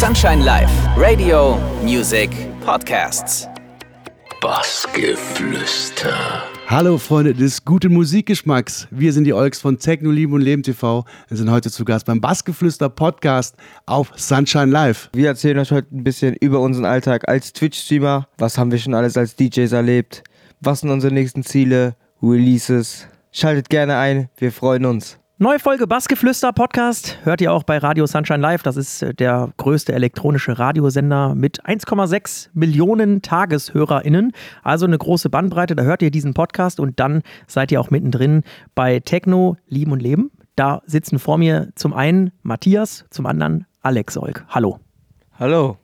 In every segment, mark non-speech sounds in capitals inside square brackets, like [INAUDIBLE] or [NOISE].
Sunshine Live, Radio, Music, Podcasts. Bassgeflüster. Hallo Freunde des guten Musikgeschmacks. Wir sind die Olks von Techno Lieben und Leben TV und sind heute zu Gast beim Bassgeflüster Podcast auf Sunshine Live. Wir erzählen euch heute ein bisschen über unseren Alltag als Twitch-Streamer. Was haben wir schon alles als DJs erlebt? Was sind unsere nächsten Ziele? Releases? Schaltet gerne ein, wir freuen uns. Neue Folge Bassgeflüster Podcast hört ihr auch bei Radio Sunshine Live. Das ist äh, der größte elektronische Radiosender mit 1,6 Millionen TageshörerInnen. Also eine große Bandbreite. Da hört ihr diesen Podcast und dann seid ihr auch mittendrin bei Techno, Lieben und Leben. Da sitzen vor mir zum einen Matthias, zum anderen Alex Olk. Hallo. Hallo.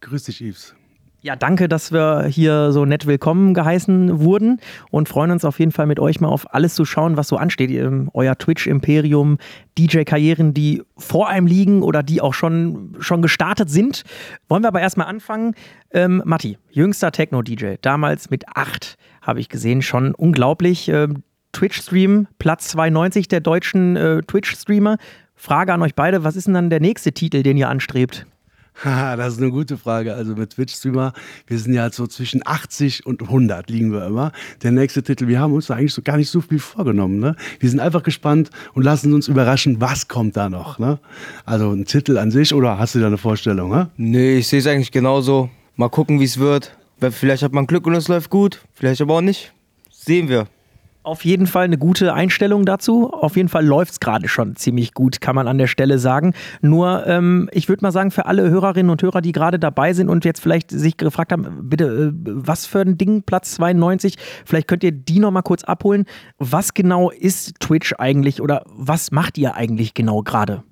Grüß dich, Yves. Ja, danke, dass wir hier so nett willkommen geheißen wurden und freuen uns auf jeden Fall mit euch mal auf alles zu schauen, was so ansteht. Euer Twitch-Imperium, DJ-Karrieren, die vor einem liegen oder die auch schon, schon gestartet sind. Wollen wir aber erstmal anfangen. Ähm, Matti, jüngster Techno-DJ, damals mit acht, habe ich gesehen, schon unglaublich. Ähm, Twitch-Stream, Platz 92 der deutschen äh, Twitch-Streamer. Frage an euch beide, was ist denn dann der nächste Titel, den ihr anstrebt? Das ist eine gute Frage. Also mit Twitch-Streamer, wir sind ja so zwischen 80 und 100 liegen wir immer. Der nächste Titel, wir haben uns da eigentlich so gar nicht so viel vorgenommen. Ne? Wir sind einfach gespannt und lassen uns überraschen, was kommt da noch. Ne? Also ein Titel an sich oder hast du da eine Vorstellung? Ne? Nee, ich sehe es eigentlich genauso. Mal gucken, wie es wird. Vielleicht hat man Glück und es läuft gut, vielleicht aber auch nicht. Sehen wir. Auf jeden Fall eine gute Einstellung dazu. Auf jeden Fall läuft es gerade schon ziemlich gut, kann man an der Stelle sagen. Nur, ähm, ich würde mal sagen, für alle Hörerinnen und Hörer, die gerade dabei sind und jetzt vielleicht sich gefragt haben, bitte, äh, was für ein Ding, Platz 92, vielleicht könnt ihr die nochmal kurz abholen. Was genau ist Twitch eigentlich oder was macht ihr eigentlich genau gerade?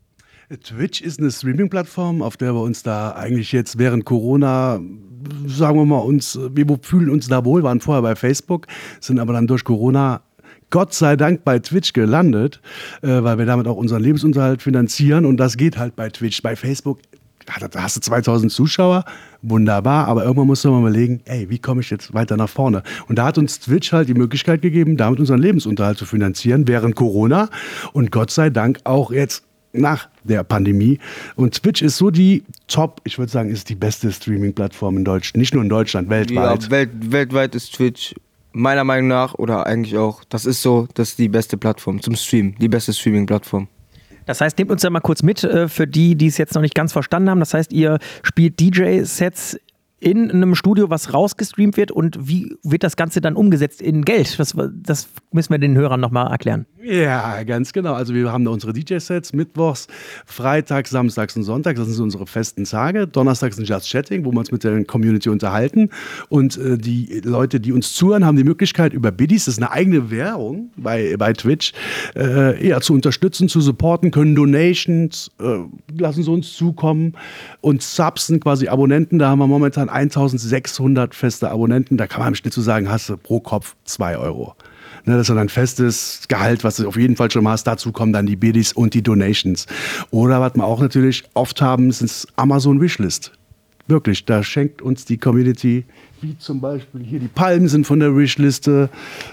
Twitch ist eine Streaming-Plattform, auf der wir uns da eigentlich jetzt während Corona, sagen wir mal, uns, wir fühlen uns da wohl, waren vorher bei Facebook, sind aber dann durch Corona Gott sei Dank bei Twitch gelandet, äh, weil wir damit auch unseren Lebensunterhalt finanzieren und das geht halt bei Twitch. Bei Facebook da hast du 2000 Zuschauer, wunderbar, aber irgendwann musst du mal überlegen, ey, wie komme ich jetzt weiter nach vorne? Und da hat uns Twitch halt die Möglichkeit gegeben, damit unseren Lebensunterhalt zu finanzieren während Corona und Gott sei Dank auch jetzt nach der Pandemie. Und Twitch ist so die Top, ich würde sagen, ist die beste Streaming-Plattform in Deutschland. Nicht nur in Deutschland, weltweit. Ja, welt, weltweit ist Twitch meiner Meinung nach oder eigentlich auch, das ist so, das ist die beste Plattform zum Streamen, die beste Streaming-Plattform. Das heißt, nehmt uns da mal kurz mit äh, für die, die es jetzt noch nicht ganz verstanden haben. Das heißt, ihr spielt DJ-Sets in einem Studio, was rausgestreamt wird und wie wird das Ganze dann umgesetzt in Geld? Das, das müssen wir den Hörern nochmal erklären. Ja, ganz genau. Also wir haben da unsere DJ-Sets mittwochs, freitags, samstags und sonntags. Das sind unsere festen Tage. Donnerstags sind Just Chatting, wo wir uns mit der Community unterhalten. Und äh, die Leute, die uns zuhören, haben die Möglichkeit über Biddies, das ist eine eigene Währung bei, bei Twitch, äh, eher zu unterstützen, zu supporten, können Donations, äh, lassen sie uns zukommen und Subs sind quasi Abonnenten. Da haben wir momentan 1600 feste Abonnenten. Da kann man im Schnitt zu sagen, hast du pro Kopf 2 Euro. Ne, das ist ein festes Gehalt, was du auf jeden Fall schon mal hast. Dazu kommen dann die Biddies und die Donations. Oder was wir auch natürlich oft haben, sind Amazon Wishlist. Wirklich, da schenkt uns die Community, wie zum Beispiel hier die Palmen sind von der Wishliste,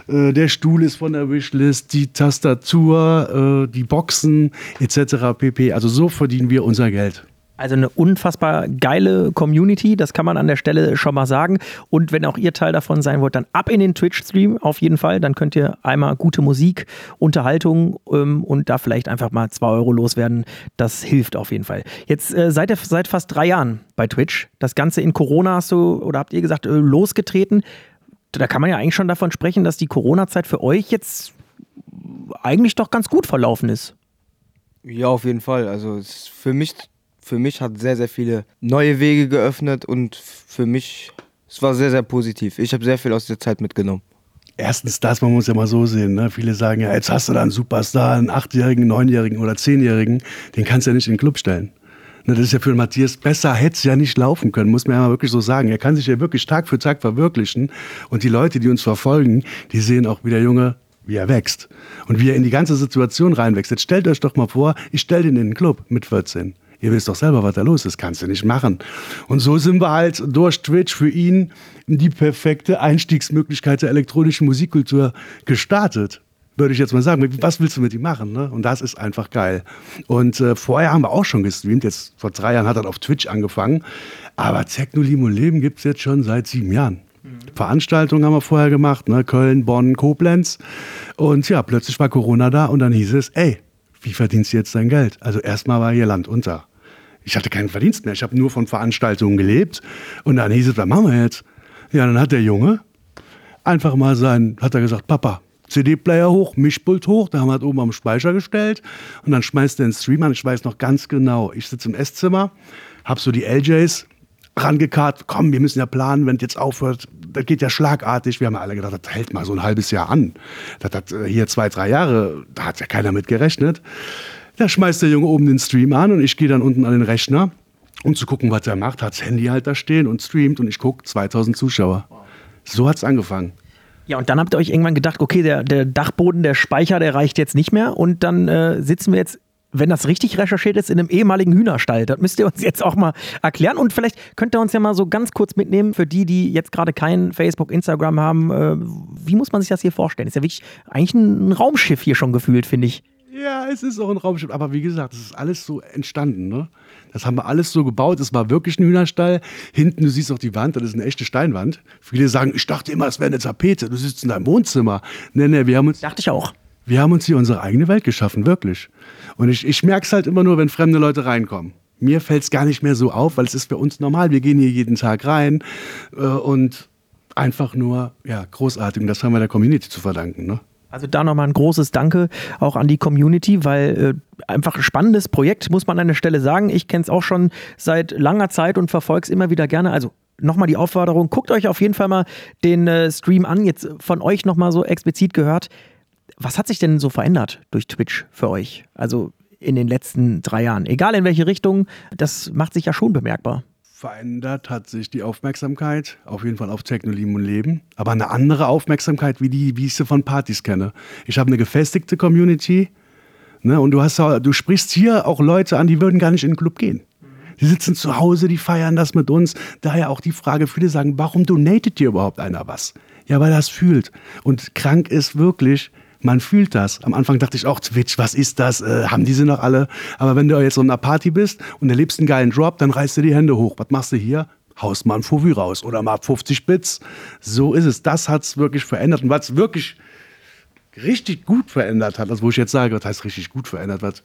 äh, der Stuhl ist von der Wishlist, die Tastatur, äh, die Boxen etc. pp. Also so verdienen wir unser Geld. Also eine unfassbar geile Community, das kann man an der Stelle schon mal sagen. Und wenn auch ihr Teil davon sein wollt, dann ab in den Twitch-Stream auf jeden Fall. Dann könnt ihr einmal gute Musik, Unterhaltung ähm, und da vielleicht einfach mal zwei Euro loswerden. Das hilft auf jeden Fall. Jetzt äh, seid ihr seit fast drei Jahren bei Twitch. Das Ganze in Corona hast du oder habt ihr gesagt, äh, losgetreten. Da kann man ja eigentlich schon davon sprechen, dass die Corona-Zeit für euch jetzt eigentlich doch ganz gut verlaufen ist. Ja, auf jeden Fall. Also für mich für mich hat sehr, sehr viele neue Wege geöffnet und für mich, es war sehr, sehr positiv. Ich habe sehr viel aus der Zeit mitgenommen. Erstens das, man muss ja mal so sehen. Ne? Viele sagen ja, jetzt hast du da einen Superstar, einen Achtjährigen, Neunjährigen oder Zehnjährigen, den kannst du ja nicht in den Club stellen. Ne, das ist ja für Matthias besser, hätte es ja nicht laufen können, muss man ja mal wirklich so sagen. Er kann sich ja wirklich Tag für Tag verwirklichen. Und die Leute, die uns verfolgen, die sehen auch, wie der Junge, wie er wächst. Und wie er in die ganze Situation reinwächst. Jetzt stellt euch doch mal vor, ich stelle den in den Club mit 14 ihr wisst doch selber, was da los ist, kannst du nicht machen. Und so sind wir halt durch Twitch für ihn die perfekte Einstiegsmöglichkeit der elektronischen Musikkultur gestartet. würde ich jetzt mal sagen. Was willst du mit ihm machen? Ne? Und das ist einfach geil. Und äh, vorher haben wir auch schon gestreamt. Jetzt vor drei Jahren hat er auf Twitch angefangen. Aber Techno, Limo Leben gibt es jetzt schon seit sieben Jahren. Mhm. Veranstaltungen haben wir vorher gemacht, ne? Köln, Bonn, Koblenz. Und ja, plötzlich war Corona da und dann hieß es, ey, wie verdienst du jetzt dein Geld? Also erstmal war hier Land unter. Ich hatte keinen Verdienst mehr. Ich habe nur von Veranstaltungen gelebt. Und dann hieß es, was machen wir jetzt? Ja, dann hat der Junge einfach mal sein, hat er gesagt, Papa, CD-Player hoch, Mischpult hoch, da haben wir halt oben am Speicher gestellt und dann schmeißt er den Stream an. Ich weiß noch ganz genau, ich sitze im Esszimmer, hab so die LJs rangekarrt, komm, wir müssen ja planen, wenn es jetzt aufhört, das geht ja schlagartig. Wir haben alle gedacht, das hält mal so ein halbes Jahr an. Das hat äh, hier zwei, drei Jahre, da hat ja keiner mit gerechnet. Da schmeißt der Junge oben den Stream an und ich gehe dann unten an den Rechner, um zu gucken, was er macht. Hat das Handy halt da stehen und streamt und ich gucke, 2000 Zuschauer. So hat es angefangen. Ja, und dann habt ihr euch irgendwann gedacht, okay, der, der Dachboden, der Speicher, der reicht jetzt nicht mehr. Und dann äh, sitzen wir jetzt, wenn das richtig recherchiert ist, in einem ehemaligen Hühnerstall. Das müsst ihr uns jetzt auch mal erklären. Und vielleicht könnt ihr uns ja mal so ganz kurz mitnehmen, für die, die jetzt gerade kein Facebook, Instagram haben. Äh, wie muss man sich das hier vorstellen? Ist ja wirklich eigentlich ein Raumschiff hier schon gefühlt, finde ich. Ja, es ist auch ein Raumschiff. Aber wie gesagt, es ist alles so entstanden. Ne? Das haben wir alles so gebaut. Es war wirklich ein Hühnerstall. Hinten, du siehst auch die Wand, das ist eine echte Steinwand. Viele sagen, ich dachte immer, es wäre eine Tapete. Du sitzt in deinem Wohnzimmer. Nee, nee, wir haben uns. Dachte ich auch. Wir haben uns hier unsere eigene Welt geschaffen, wirklich. Und ich, ich merke es halt immer nur, wenn fremde Leute reinkommen. Mir fällt es gar nicht mehr so auf, weil es ist für uns normal. Wir gehen hier jeden Tag rein äh, und einfach nur, ja, großartig. Und das haben wir der Community zu verdanken. Ne? Also da nochmal ein großes Danke auch an die Community, weil äh, einfach ein spannendes Projekt, muss man an der Stelle sagen. Ich kenne es auch schon seit langer Zeit und verfolge es immer wieder gerne. Also nochmal die Aufforderung, guckt euch auf jeden Fall mal den äh, Stream an. Jetzt von euch nochmal so explizit gehört. Was hat sich denn so verändert durch Twitch für euch? Also in den letzten drei Jahren. Egal in welche Richtung, das macht sich ja schon bemerkbar verändert hat sich die Aufmerksamkeit, auf jeden Fall auf Technologie und Leben, aber eine andere Aufmerksamkeit, wie, die, wie ich sie von Partys kenne. Ich habe eine gefestigte Community ne, und du, hast, du sprichst hier auch Leute an, die würden gar nicht in den Club gehen. Die sitzen zu Hause, die feiern das mit uns. Daher auch die Frage, viele sagen, warum donatet dir überhaupt einer was? Ja, weil er es fühlt. Und krank ist wirklich, man fühlt das. Am Anfang dachte ich auch, Twitch, was ist das? Äh, haben diese noch alle? Aber wenn du jetzt so in einer Party bist und erlebst einen geilen Drop, dann reißt du die Hände hoch. Was machst du hier? Haust mal ein Fuvü raus oder mal 50 Bits. So ist es. Das hat es wirklich verändert. Und was wirklich richtig gut verändert hat, also wo ich jetzt sage, was heißt richtig gut verändert, was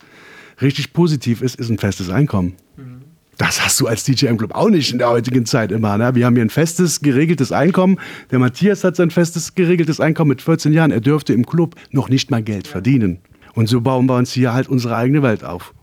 richtig positiv ist, ist ein festes Einkommen. Mhm. Das hast du als DJ im Club auch nicht in der heutigen Zeit immer. Ne? Wir haben hier ein festes, geregeltes Einkommen. Der Matthias hat sein festes, geregeltes Einkommen mit 14 Jahren. Er dürfte im Club noch nicht mal Geld verdienen. Und so bauen wir uns hier halt unsere eigene Welt auf.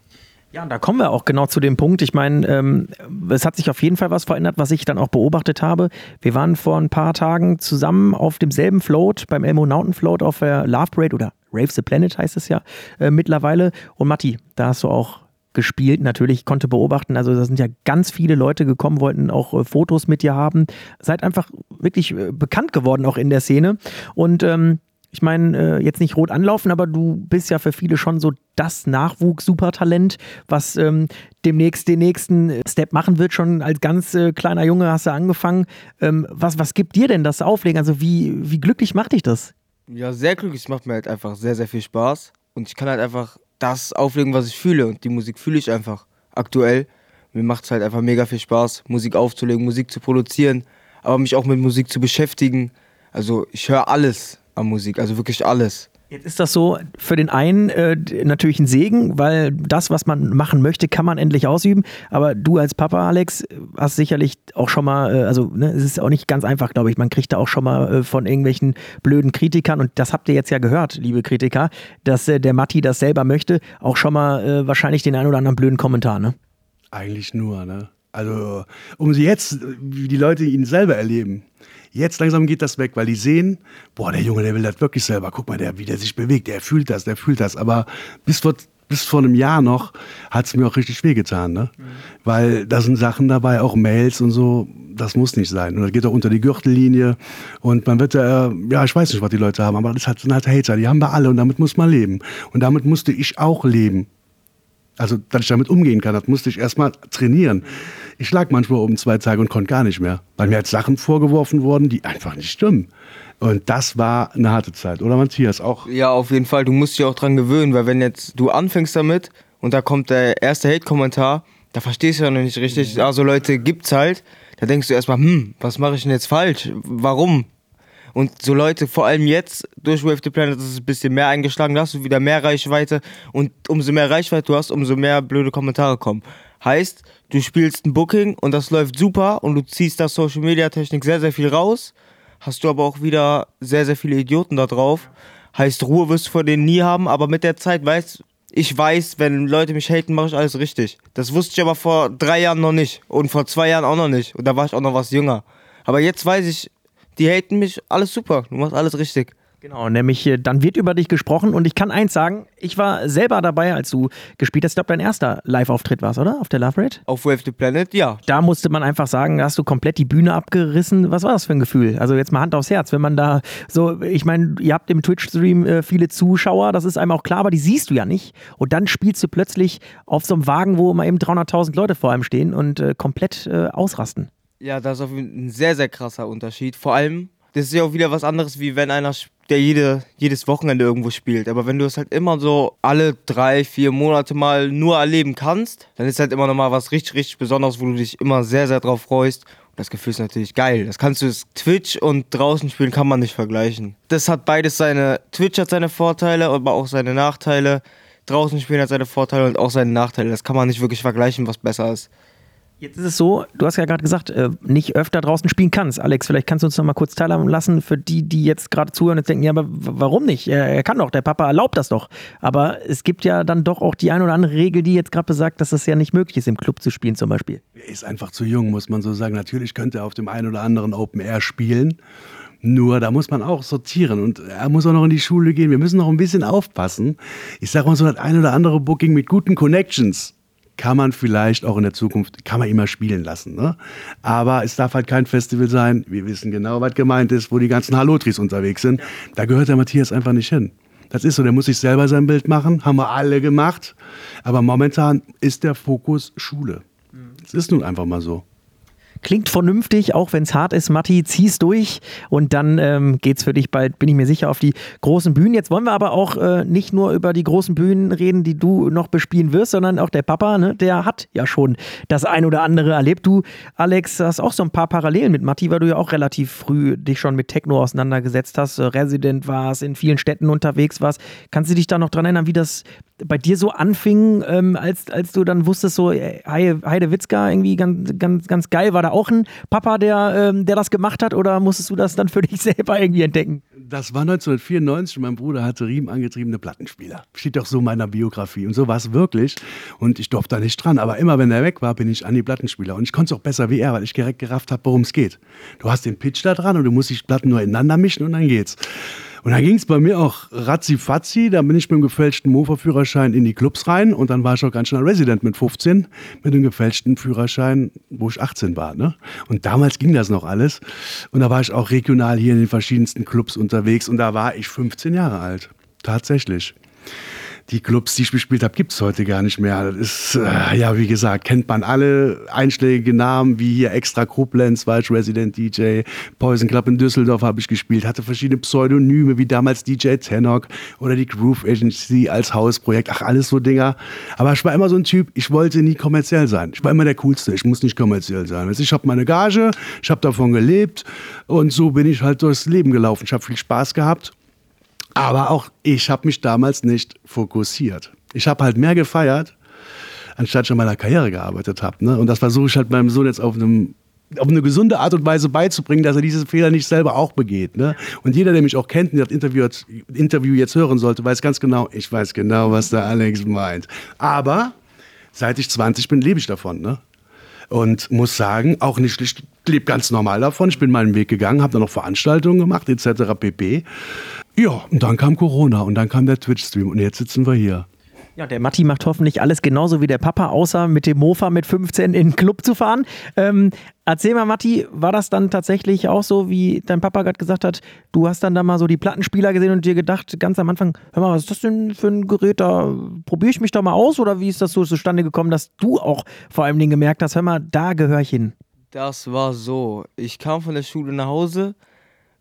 Ja, und da kommen wir auch genau zu dem Punkt. Ich meine, ähm, es hat sich auf jeden Fall was verändert, was ich dann auch beobachtet habe. Wir waren vor ein paar Tagen zusammen auf demselben Float, beim Elmo Mountain Float auf der Love Parade oder Rave the Planet heißt es ja äh, mittlerweile. Und Matti, da hast du auch gespielt. Natürlich konnte beobachten, also da sind ja ganz viele Leute gekommen, wollten auch äh, Fotos mit dir haben. Seid einfach wirklich äh, bekannt geworden auch in der Szene. Und ähm, ich meine, äh, jetzt nicht rot anlaufen, aber du bist ja für viele schon so das Nachwuchs-Supertalent, was ähm, demnächst den nächsten Step machen wird. Schon als ganz äh, kleiner Junge hast du angefangen. Ähm, was, was gibt dir denn das Auflegen? Also wie, wie glücklich macht dich das? Ja, sehr glücklich. Es macht mir halt einfach sehr, sehr viel Spaß. Und ich kann halt einfach das auflegen, was ich fühle. Und die Musik fühle ich einfach aktuell. Mir macht es halt einfach mega viel Spaß, Musik aufzulegen, Musik zu produzieren, aber mich auch mit Musik zu beschäftigen. Also ich höre alles an Musik, also wirklich alles. Jetzt ist das so für den einen äh, natürlich ein Segen, weil das, was man machen möchte, kann man endlich ausüben. Aber du als Papa, Alex, hast sicherlich auch schon mal, äh, also ne, es ist auch nicht ganz einfach, glaube ich. Man kriegt da auch schon mal äh, von irgendwelchen blöden Kritikern, und das habt ihr jetzt ja gehört, liebe Kritiker, dass äh, der Matti das selber möchte, auch schon mal äh, wahrscheinlich den einen oder anderen blöden Kommentar, ne? Eigentlich nur, ne? Also, um sie jetzt, wie die Leute ihn selber erleben, Jetzt langsam geht das weg, weil die sehen, boah, der Junge, der will das wirklich selber. Guck mal, der, wie der sich bewegt, der fühlt das, der fühlt das. Aber bis vor, bis vor einem Jahr noch hat es mir auch richtig wehgetan, ne? Mhm. Weil da sind Sachen dabei, auch Mails und so, das muss nicht sein. Und das geht auch unter die Gürtellinie. Und man wird ja, ja, ich weiß nicht, was die Leute haben, aber das sind halt Hater, die haben wir alle und damit muss man leben. Und damit musste ich auch leben. Also, dass ich damit umgehen kann, das musste ich erstmal trainieren. Ich lag manchmal oben zwei Tage und konnte gar nicht mehr, weil mir jetzt Sachen vorgeworfen wurden, die einfach nicht stimmen. Und das war eine harte Zeit, oder Matthias? Auch Ja, auf jeden Fall. Du musst dich auch dran gewöhnen, weil wenn jetzt du anfängst damit und da kommt der erste Hate-Kommentar, da verstehst du ja noch nicht richtig. Also Leute gibt's halt. Da denkst du erstmal, hm, was mache ich denn jetzt falsch? Warum? Und so Leute, vor allem jetzt durch Wave the Planet ist es ein bisschen mehr eingeschlagen, da hast du wieder mehr Reichweite und umso mehr Reichweite du hast, umso mehr blöde Kommentare kommen. Heißt, du spielst ein Booking und das läuft super und du ziehst da Social Media Technik sehr, sehr viel raus, hast du aber auch wieder sehr, sehr viele Idioten da drauf. Heißt, Ruhe wirst du vor denen nie haben, aber mit der Zeit weißt ich weiß, wenn Leute mich haten, mache ich alles richtig. Das wusste ich aber vor drei Jahren noch nicht und vor zwei Jahren auch noch nicht. Und da war ich auch noch was jünger. Aber jetzt weiß ich, die haten mich, alles super, du machst alles richtig. Genau, nämlich äh, dann wird über dich gesprochen und ich kann eins sagen, ich war selber dabei, als du gespielt hast. Ich glaube, dein erster Live-Auftritt war es, oder? Auf der Love Rate? Auf Wave the Planet, ja. Da musste man einfach sagen, da hast du komplett die Bühne abgerissen. Was war das für ein Gefühl? Also jetzt mal Hand aufs Herz, wenn man da so, ich meine, ihr habt im Twitch-Stream äh, viele Zuschauer, das ist einem auch klar, aber die siehst du ja nicht. Und dann spielst du plötzlich auf so einem Wagen, wo mal eben 300.000 Leute vor einem stehen und äh, komplett äh, ausrasten. Ja, das ist auf ein sehr, sehr krasser Unterschied. Vor allem, das ist ja auch wieder was anderes, wie wenn einer, der jede, jedes Wochenende irgendwo spielt. Aber wenn du es halt immer so alle drei, vier Monate mal nur erleben kannst, dann ist halt immer nochmal was richtig, richtig Besonderes, wo du dich immer sehr, sehr drauf freust. Und das Gefühl ist natürlich geil. Das kannst du das Twitch und draußen spielen kann man nicht vergleichen. Das hat beides seine, Twitch hat seine Vorteile, aber auch seine Nachteile. Draußen spielen hat seine Vorteile und auch seine Nachteile. Das kann man nicht wirklich vergleichen, was besser ist. Jetzt ist es so, du hast ja gerade gesagt, äh, nicht öfter draußen spielen kannst. Alex, vielleicht kannst du uns noch mal kurz teilhaben lassen für die, die jetzt gerade zuhören und denken, ja, aber warum nicht? Er, kann doch, der Papa erlaubt das doch. Aber es gibt ja dann doch auch die ein oder andere Regel, die jetzt gerade besagt, dass es ja nicht möglich ist, im Club zu spielen zum Beispiel. Er ist einfach zu jung, muss man so sagen. Natürlich könnte er auf dem einen oder anderen Open Air spielen. Nur da muss man auch sortieren und er muss auch noch in die Schule gehen. Wir müssen noch ein bisschen aufpassen. Ich sage mal so, das ein oder andere Booking mit guten Connections kann man vielleicht auch in der Zukunft, kann man immer spielen lassen. Ne? Aber es darf halt kein Festival sein. Wir wissen genau, was gemeint ist, wo die ganzen Halotris unterwegs sind. Da gehört der Matthias einfach nicht hin. Das ist so, der muss sich selber sein Bild machen, haben wir alle gemacht. Aber momentan ist der Fokus Schule. Es ist nun einfach mal so. Klingt vernünftig, auch wenn es hart ist. Matti, zieh's durch und dann ähm, geht's für dich bald, bin ich mir sicher, auf die großen Bühnen. Jetzt wollen wir aber auch äh, nicht nur über die großen Bühnen reden, die du noch bespielen wirst, sondern auch der Papa, ne, der hat ja schon das ein oder andere erlebt. Du, Alex, hast auch so ein paar Parallelen mit Matti, weil du ja auch relativ früh dich schon mit Techno auseinandergesetzt hast, äh, Resident warst, in vielen Städten unterwegs warst. Kannst du dich da noch dran erinnern, wie das bei dir so anfing, ähm, als, als du dann wusstest, so äh, Heide, Heide Witzka irgendwie ganz, ganz, ganz geil, war da auch ein Papa, der, ähm, der das gemacht hat oder musstest du das dann für dich [LAUGHS] selber irgendwie entdecken? Das war 1994 und mein Bruder hatte riemenangetriebene Plattenspieler. Steht doch so in meiner Biografie. Und so war es wirklich. Und ich durfte da nicht dran. Aber immer wenn er weg war, bin ich an die Plattenspieler. Und ich konnte es auch besser wie er, weil ich direkt gerafft habe, worum es geht. Du hast den Pitch da dran und du musst die Platten nur ineinander mischen und dann geht's. Und dann ging es bei mir auch ratzi-fatzi. Da bin ich mit dem gefälschten Mofa-Führerschein in die Clubs rein. Und dann war ich auch ganz schnell Resident mit 15, mit dem gefälschten Führerschein, wo ich 18 war. Ne? Und damals ging das noch alles. Und da war ich auch regional hier in den verschiedensten Clubs unterwegs. Und da war ich 15 Jahre alt. Tatsächlich die Clubs, die ich gespielt habe, gibt es heute gar nicht mehr. Das ist, äh, ja, wie gesagt, kennt man alle einschlägige Namen, wie hier Extra Koblenz, war ich Resident DJ, Poison Club in Düsseldorf habe ich gespielt, hatte verschiedene Pseudonyme, wie damals DJ Tenok oder die Groove Agency als Hausprojekt, ach, alles so Dinger. Aber ich war immer so ein Typ, ich wollte nie kommerziell sein. Ich war immer der Coolste, ich muss nicht kommerziell sein. Ich habe meine Gage, ich habe davon gelebt und so bin ich halt durchs Leben gelaufen. Ich habe viel Spaß gehabt. Aber auch ich habe mich damals nicht fokussiert. Ich habe halt mehr gefeiert, anstatt schon meiner Karriere gearbeitet habe. Ne? Und das versuche ich halt meinem Sohn jetzt auf einem auf eine gesunde Art und Weise beizubringen, dass er diese Fehler nicht selber auch begeht. Ne? Und jeder, der mich auch kennt und das Interview, Interview jetzt hören sollte, weiß ganz genau, ich weiß genau, was der Alex meint. Aber seit ich 20 bin, lebe ich davon. Ne? Und muss sagen, auch nicht, ich lebe ganz normal davon. Ich bin meinen Weg gegangen, habe dann noch Veranstaltungen gemacht, etc. pp. Ja, und dann kam Corona und dann kam der Twitch-Stream und jetzt sitzen wir hier. Ja, der Matti macht hoffentlich alles genauso wie der Papa, außer mit dem Mofa mit 15 in den Club zu fahren. Ähm, erzähl mal, Matti, war das dann tatsächlich auch so, wie dein Papa gerade gesagt hat, du hast dann da mal so die Plattenspieler gesehen und dir gedacht, ganz am Anfang, hör mal, was ist das denn für ein Gerät, da probiere ich mich da mal aus? Oder wie ist das so zustande gekommen, dass du auch vor allem gemerkt hast, hör mal, da gehöre ich hin? Das war so. Ich kam von der Schule nach Hause.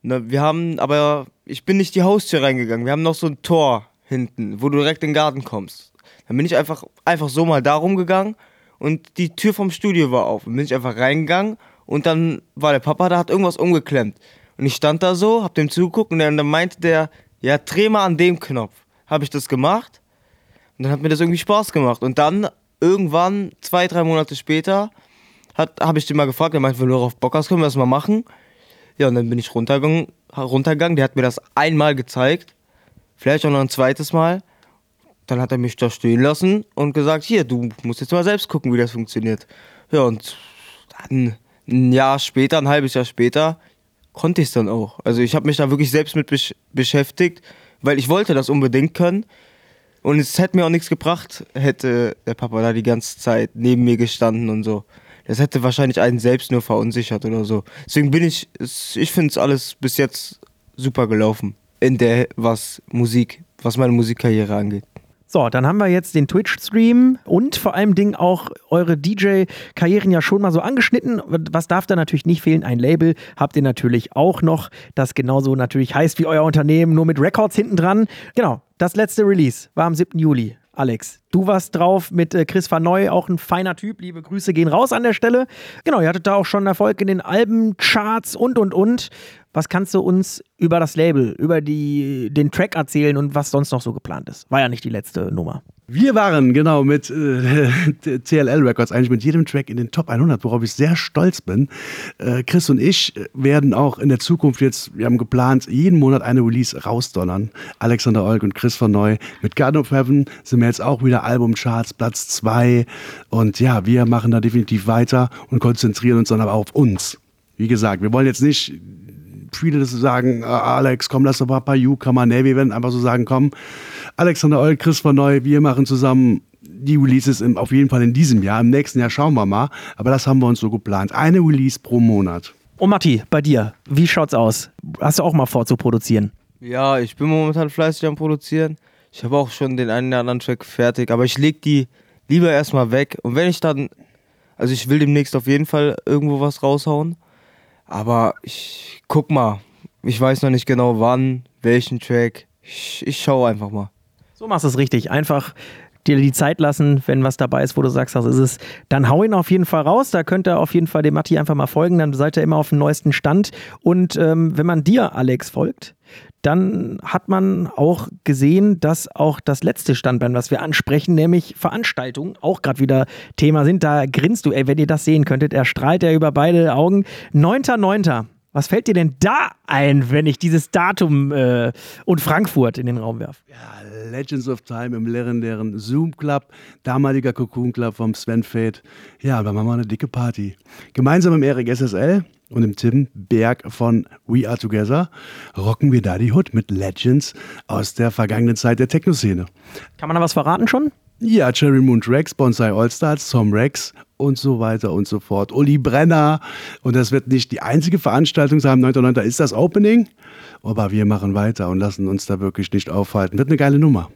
Wir haben, aber ich bin nicht die Haustür reingegangen. Wir haben noch so ein Tor hinten, wo du direkt in den Garten kommst. Dann bin ich einfach, einfach so mal da rumgegangen und die Tür vom Studio war auf. Dann bin ich einfach reingegangen und dann war der Papa, da hat irgendwas umgeklemmt. Und ich stand da so, hab dem zugeguckt und dann meinte der, ja, dreh mal an dem Knopf. Habe ich das gemacht und dann hat mir das irgendwie Spaß gemacht. Und dann irgendwann, zwei, drei Monate später, habe ich den mal gefragt, er meinte, wenn du darauf Bock hast, können wir das mal machen. Ja, und dann bin ich runtergegangen, runtergegangen, der hat mir das einmal gezeigt vielleicht auch noch ein zweites Mal. Dann hat er mich da stehen lassen und gesagt, hier, du musst jetzt mal selbst gucken, wie das funktioniert. Ja, und dann ein Jahr später, ein halbes Jahr später, konnte ich es dann auch. Also ich habe mich da wirklich selbst mit besch beschäftigt, weil ich wollte das unbedingt können. Und es hätte mir auch nichts gebracht, hätte der Papa da die ganze Zeit neben mir gestanden und so. Das hätte wahrscheinlich einen selbst nur verunsichert oder so. Deswegen bin ich, ich finde es alles bis jetzt super gelaufen in der, was Musik, was meine Musikkarriere angeht. So, dann haben wir jetzt den Twitch-Stream und vor allem Ding auch eure DJ-Karrieren ja schon mal so angeschnitten. Was darf da natürlich nicht fehlen? Ein Label habt ihr natürlich auch noch, das genauso natürlich heißt wie euer Unternehmen, nur mit Records hinten dran. Genau, das letzte Release war am 7. Juli. Alex, du warst drauf mit äh, Chris Van Neu, auch ein feiner Typ. Liebe Grüße gehen raus an der Stelle. Genau, ihr hattet da auch schon Erfolg in den Albencharts und und und. Was kannst du uns über das Label, über die, den Track erzählen und was sonst noch so geplant ist? War ja nicht die letzte Nummer. Wir waren genau mit äh, [LAUGHS] CLL Records eigentlich mit jedem Track in den Top 100, worauf ich sehr stolz bin. Äh, Chris und ich werden auch in der Zukunft jetzt, wir haben geplant, jeden Monat eine Release rausdonnern. Alexander Olk und Chris von Neu. Mit Garden of Heaven sind wir jetzt auch wieder Albumcharts, Platz 2. Und ja, wir machen da definitiv weiter und konzentrieren uns dann aber auf uns. Wie gesagt, wir wollen jetzt nicht viele das sagen, äh, Alex, komm, lass doch mal ein paar Newcomer. Nee, wir werden einfach so sagen, komm, Alexander Eul, Chris von Neu, wir machen zusammen die Releases im, auf jeden Fall in diesem Jahr. Im nächsten Jahr schauen wir mal. Aber das haben wir uns so geplant. Eine Release pro Monat. Und Matti, bei dir, wie schaut's aus? Hast du auch mal vor zu produzieren? Ja, ich bin momentan fleißig am Produzieren. Ich habe auch schon den einen oder anderen Track fertig, aber ich leg die lieber erstmal weg. Und wenn ich dann, also ich will demnächst auf jeden Fall irgendwo was raushauen. Aber ich guck mal. Ich weiß noch nicht genau wann, welchen Track. Ich, ich schaue einfach mal. So machst du es richtig. Einfach dir die Zeit lassen, wenn was dabei ist, wo du sagst, das ist es, dann hau ihn auf jeden Fall raus. Da könnt ihr auf jeden Fall dem Matti einfach mal folgen, dann seid ihr immer auf dem neuesten Stand. Und ähm, wenn man dir, Alex, folgt, dann hat man auch gesehen, dass auch das letzte Standbein, was wir ansprechen, nämlich Veranstaltungen, auch gerade wieder Thema sind. Da grinst du, ey, wenn ihr das sehen könntet. Er strahlt ja über beide Augen. 9.9. Was fällt dir denn da ein, wenn ich dieses Datum äh, und Frankfurt in den Raum werfe? Ja, Legends of Time im legendären Zoom Club, damaliger Cocoon Club vom Sven Fate. Ja, da machen wir eine dicke Party. Gemeinsam mit Erik SSL und dem Tim Berg von We Are Together rocken wir da die Hood mit Legends aus der vergangenen Zeit der Techno-Szene. Kann man da was verraten schon? Ja, Cherry Moon Rex, Bonsai Allstars, Tom Rex und so weiter und so fort. Uli Brenner. Und das wird nicht die einzige Veranstaltung sein. 9.9. ist das Opening. Aber wir machen weiter und lassen uns da wirklich nicht aufhalten. Wird eine geile Nummer.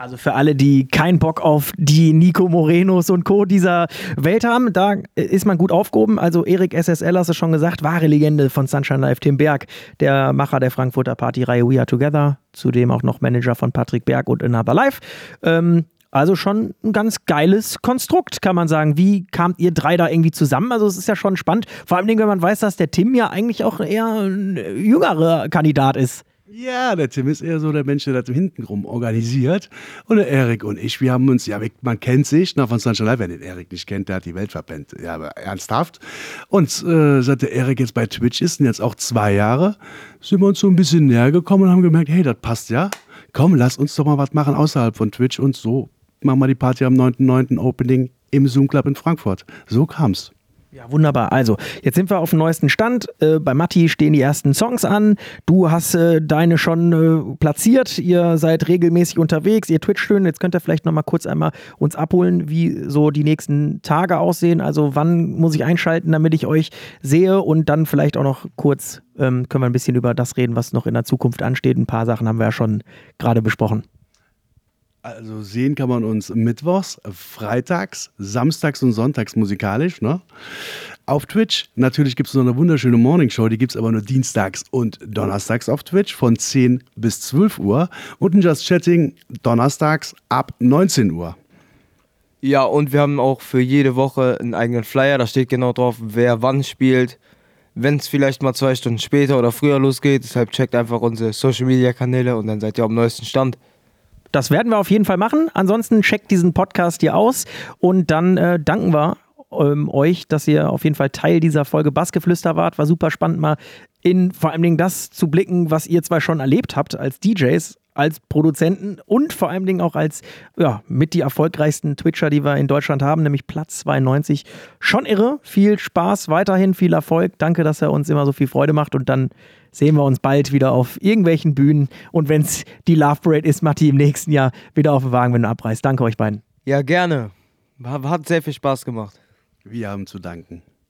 Also für alle, die keinen Bock auf die Nico Morenos und Co. dieser Welt haben, da ist man gut aufgehoben. Also Erik SSL, hast du schon gesagt, wahre Legende von Sunshine Live, Tim Berg, der Macher der Frankfurter Partyreihe We Are Together, zudem auch noch Manager von Patrick Berg und Another Life. Ähm, also schon ein ganz geiles Konstrukt, kann man sagen. Wie kamt ihr drei da irgendwie zusammen? Also es ist ja schon spannend. Vor allem, wenn man weiß, dass der Tim ja eigentlich auch eher ein jüngerer Kandidat ist. Ja, der Tim ist eher so der Mensch, der da hintenrum organisiert. Und der Erik und ich, wir haben uns, ja, man kennt sich, na, von Sunshine Live, wer den Erik nicht kennt, der hat die Welt verpennt. Ja, aber ernsthaft. Und äh, seit der Erik jetzt bei Twitch ist, und jetzt auch zwei Jahre, sind wir uns so ein bisschen näher gekommen und haben gemerkt, hey, das passt ja. Komm, lass uns doch mal was machen außerhalb von Twitch und so machen wir die Party am 9.9. Opening im Zoom Club in Frankfurt. So kam's. Ja, wunderbar. Also, jetzt sind wir auf dem neuesten Stand. Äh, bei Matti stehen die ersten Songs an. Du hast äh, deine schon äh, platziert. Ihr seid regelmäßig unterwegs. Ihr twitcht schön. Jetzt könnt ihr vielleicht noch mal kurz einmal uns abholen, wie so die nächsten Tage aussehen. Also, wann muss ich einschalten, damit ich euch sehe? Und dann vielleicht auch noch kurz ähm, können wir ein bisschen über das reden, was noch in der Zukunft ansteht. Ein paar Sachen haben wir ja schon gerade besprochen. Also sehen kann man uns mittwochs, freitags, samstags und sonntags musikalisch. Ne? Auf Twitch, natürlich gibt es noch eine wunderschöne Morningshow, die gibt es aber nur dienstags und donnerstags auf Twitch von 10 bis 12 Uhr und ein Just Chatting donnerstags ab 19 Uhr. Ja, und wir haben auch für jede Woche einen eigenen Flyer, da steht genau drauf, wer wann spielt. Wenn es vielleicht mal zwei Stunden später oder früher losgeht, deshalb checkt einfach unsere Social Media Kanäle und dann seid ihr am neuesten Stand. Das werden wir auf jeden Fall machen. Ansonsten checkt diesen Podcast hier aus und dann äh, danken wir ähm, euch, dass ihr auf jeden Fall Teil dieser Folge Bassgeflüster wart. War super spannend, mal in vor allen Dingen das zu blicken, was ihr zwei schon erlebt habt als DJs, als Produzenten und vor allen Dingen auch als ja, mit die erfolgreichsten Twitcher, die wir in Deutschland haben, nämlich Platz 92. Schon irre. Viel Spaß weiterhin, viel Erfolg. Danke, dass er uns immer so viel Freude macht und dann sehen wir uns bald wieder auf irgendwelchen Bühnen. Und wenn es die Love Parade ist, Matti, im nächsten Jahr wieder auf den Wagen, wenn du abreißt. Danke euch beiden. Ja, gerne. Hat sehr viel Spaß gemacht. Wir haben zu danken.